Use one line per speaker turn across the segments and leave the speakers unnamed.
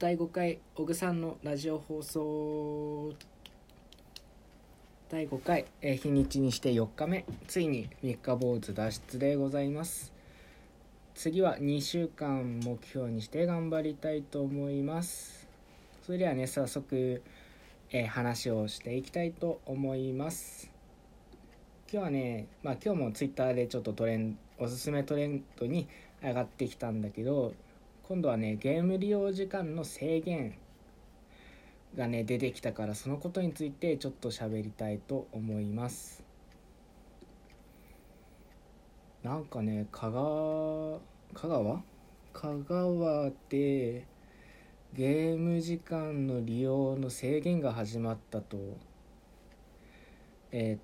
第5回小グさんのラジオ放送第5回、え日にちにして4日目ついに三日坊主脱出でございます。次は2週間目標にして頑張りたいと思います。それではね早速、え話をしていきたいと思います。今日はねまあ今日もツイッターでちょっとトレンおすすめトレンドに上がってきたんだけど今度はねゲーム利用時間の制限がね出てきたからそのことについてちょっと喋りたいと思います。なんかね香川香川？香川でゲーム時間の利用の制限が始まったと。えーっ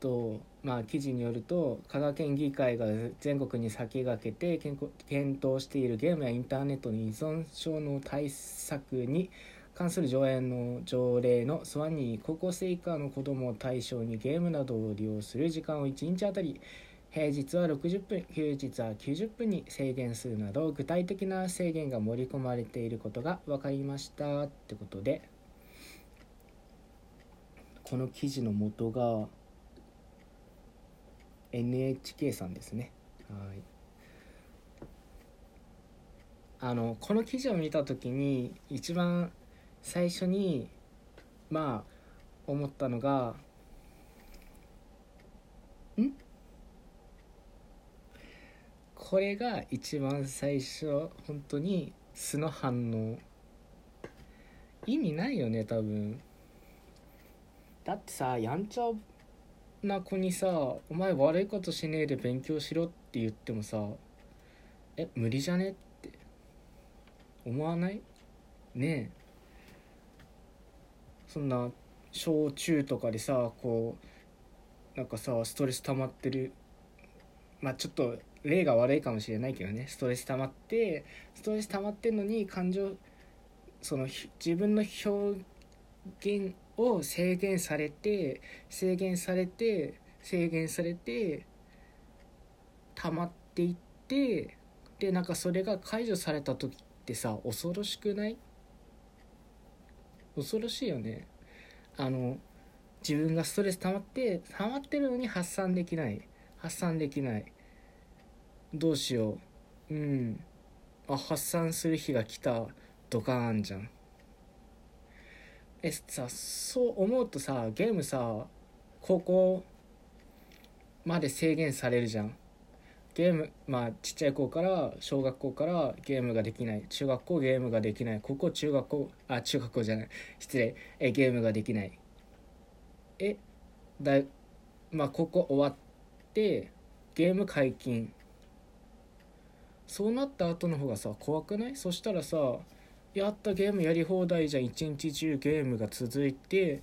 とまあ記事によると香川県議会が全国に先駆けて検討しているゲームやインターネットの依存症の対策に関する条例の条例の素案に高校生以下の子どもを対象にゲームなどを利用する時間を1日あたり平日は60分休日は90分に制限するなど具体的な制限が盛り込まれていることが分かりましたってことでこの記事の元が NHK さんですね。はい。あのこの記事を見た時に一番最初にまあ思ったのがん？これが一番最初本当に素の反応。意味ないよね多分。だってさやんちゃな子にさ「お前悪いことしねえで勉強しろ」って言ってもさ「え無理じゃね?」って。思わない？ねえ。そんな小中とかでさこうなんかさストレス溜まってる。まあちょっと例が悪いかもしれないけどね。ストレス溜まってストレス溜まってんのに感情その自分の表現を制限されて制限されて制限されて溜まっていってでなんかそれが解除された時ってさ恐ろしくない？恐ろしいよね。あの自分がストレス溜まって溜まってるのに発散できない。発散できない。どうしよう。うん。あ発散する日が来た。ドカーンじゃん。えさそう思うとさゲームさ高校まで制限されるじゃん。ゲームまあちっちゃい子から小学校からゲームができない。中学校ゲームができない。高校中学校あ中学校じゃない。失礼。えゲームができない。えだいまあ高校終わってゲーム解禁。そうなった後の方がさ怖くない？そしたらさやったゲームやり放題じゃん。一日中ゲームが続いて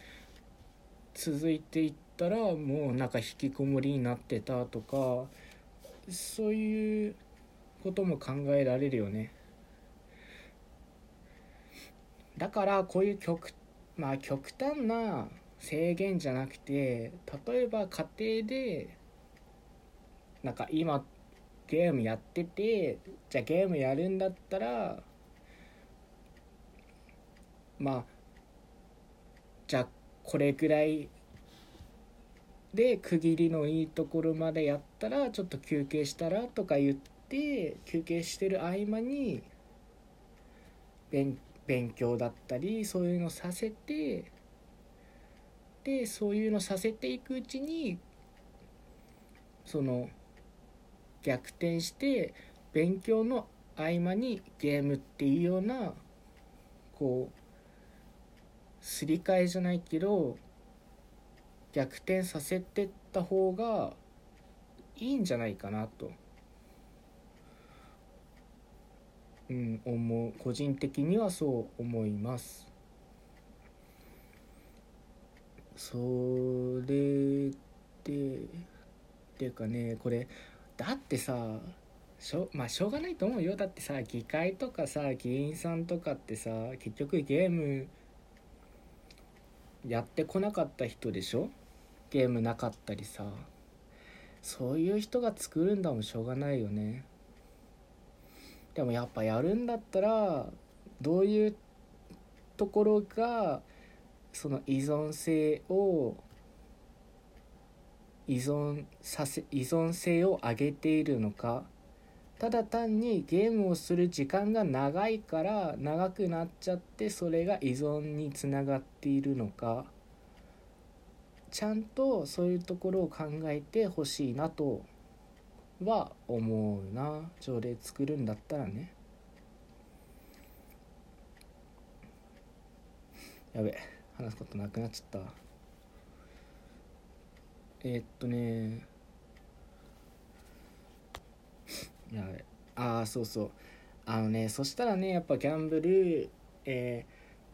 続いていったらもうなんか引きこもりになってたとかそういうことも考えられるよね。だからこういう極まあ極端な制限じゃなくて例えば家庭でなんか今ゲームやっててじゃあゲームやるんだったらまあじゃあこれぐらいで区切りのいいところまでやったらちょっと休憩したらとか言って休憩してる合間に勉勉強だったりそういうのさせてでそういうのさせていくうちにその逆転して勉強の合間にゲームっていうようなこうすり替えじゃないけど逆転させてった方がいいんじゃないかなと、うん、思う。個人的にはそう思います。それでっていうかねこれだってさしょまあしょうがないと思うよ。だってさ議会とかさ議員さんとかってさ結局ゲームやってこなかった人でしょ？ゲームなかったりさ。そういう人が作るんだもんしょうがないよね。でもやっぱやるんだったらどういうところがその依存性を依存させ依存性を上げているのかただ単にゲームをする時間が長いから長くなっちゃってそれが依存につながっているのかちゃんとそういうところを考えてほしいなとは思うな。条例作るんだったらね。やべ話すことなくなっちゃった。えー、っとねやべ。ああそうそう。あのねそしたらねやっぱギャンブルえ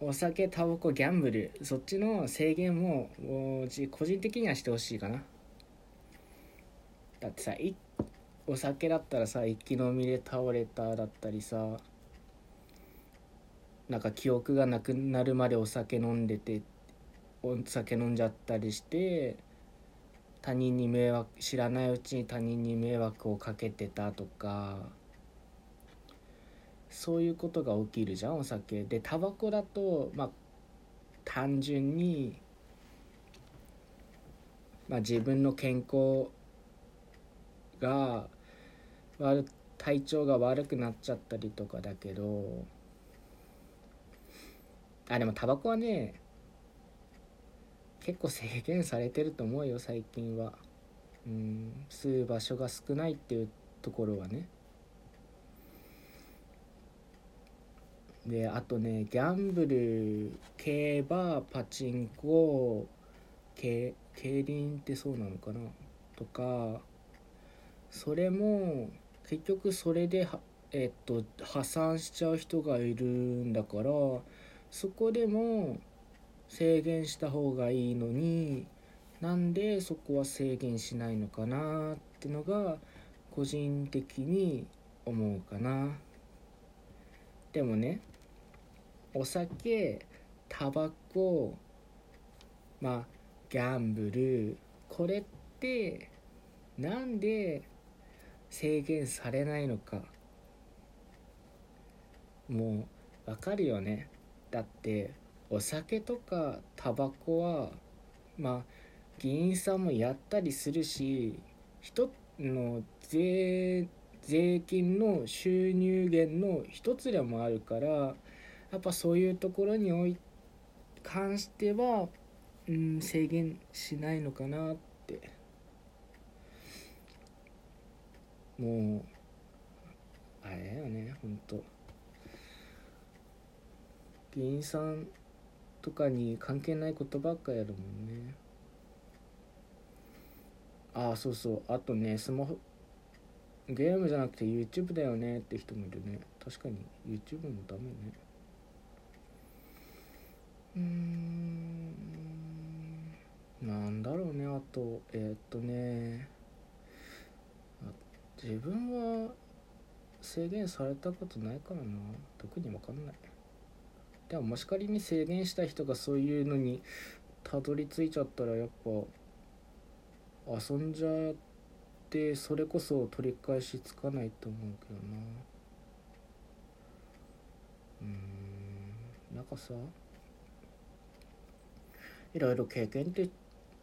ー、お酒タバコギャンブルそっちの制限も個人的にはしてほしいかな。だってさお酒だったらさ一気飲みで倒れただったりさなんか記憶がなくなるまでお酒飲んでてお酒飲んじゃったりして他人に迷惑知らないうちに他人に迷惑をかけてたとかそういうことが起きるじゃんお酒。でタバコだとまあ単純に、まあ、自分の健康が悪体調が悪くなっちゃったりとかだけど。あでもタバコはね結構制限されてると思うよ最近は。うん吸う場所が少ないっていうところはね。であとねギャンブル競馬パチンコ競輪ってそうなのかな？とかそれも結局それでえっと破産しちゃう人がいるんだからそこでも制限した方がいいのになんでそこは制限しないのかなってのが個人的に思うかな。でもねお酒タバコまあギャンブルこれってなんで制限されないのか。もうわかるよね。だってお酒とかタバコはまあ議員さんもやったりするし一の税税金の収入源の一つでもあるからやっぱそういうところにおい関しては、うん、制限しないのかなってもうあれだよねほんと。議員さんとかに関係ないことばっかやるもんね。ああそうそう。あとねスマホゲームじゃなくて YouTube だよねって人もいるね。確かに。YouTube もダメね。うん。なんだろうねあと。えー、っとね。自分は制限されたことないからな。特に分かんない。でももし仮に制限した人がそういうのにたどり着いちゃったらやっぱ遊んじゃってそれこそ取り返しつかないと思うけどな。うんなんかさいろいろ経験って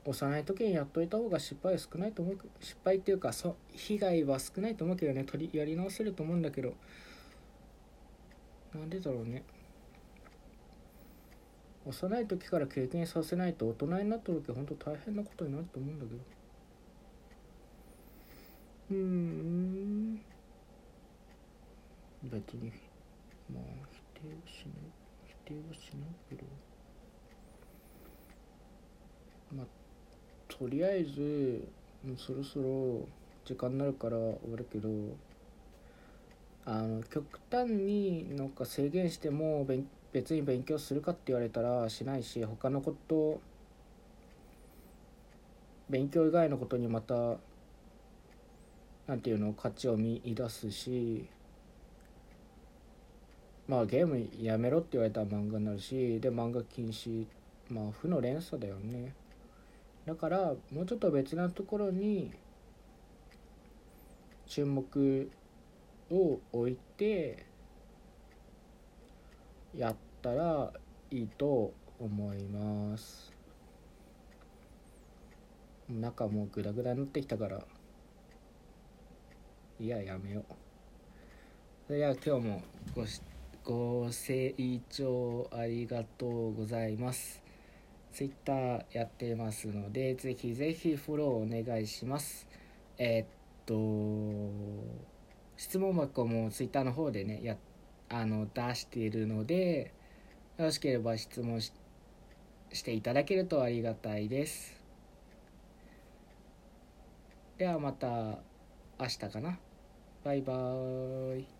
幼い時にやっといた方が失敗は少ないと思う失敗っていうかそ被害は少ないと思うけどね。取りやり直せると思うんだけど。なんでだろうね。幼い時から経験させないと大人になった時は本当大変なことになると思うんだけど。うん。別にまあ否定はしない否定はしないけど。まあとりあえずもうそろそろ時間になるから終わるけど。あの極端になんか制限しても勉別に勉強するかって言われたらしないし他のこと勉強以外のことにまた何て言うの価値を見出すしまあゲームやめろって言われたら漫画になるしで漫画禁止まあ負の連鎖だよね。だからもうちょっと別なところに注目を置いてやったらいいと思います。中もうグラグラになってきたから。いややめよう。それでは今日もごしご清聴ありがとうございます。ツイッターやってますのでぜひぜひフォローお願いします。えー、っと質問箱もツイッターの方でねやってあの出しているのでよろしければ質問していただけるとありがたいです。ではまた明日かな。バイバーイ。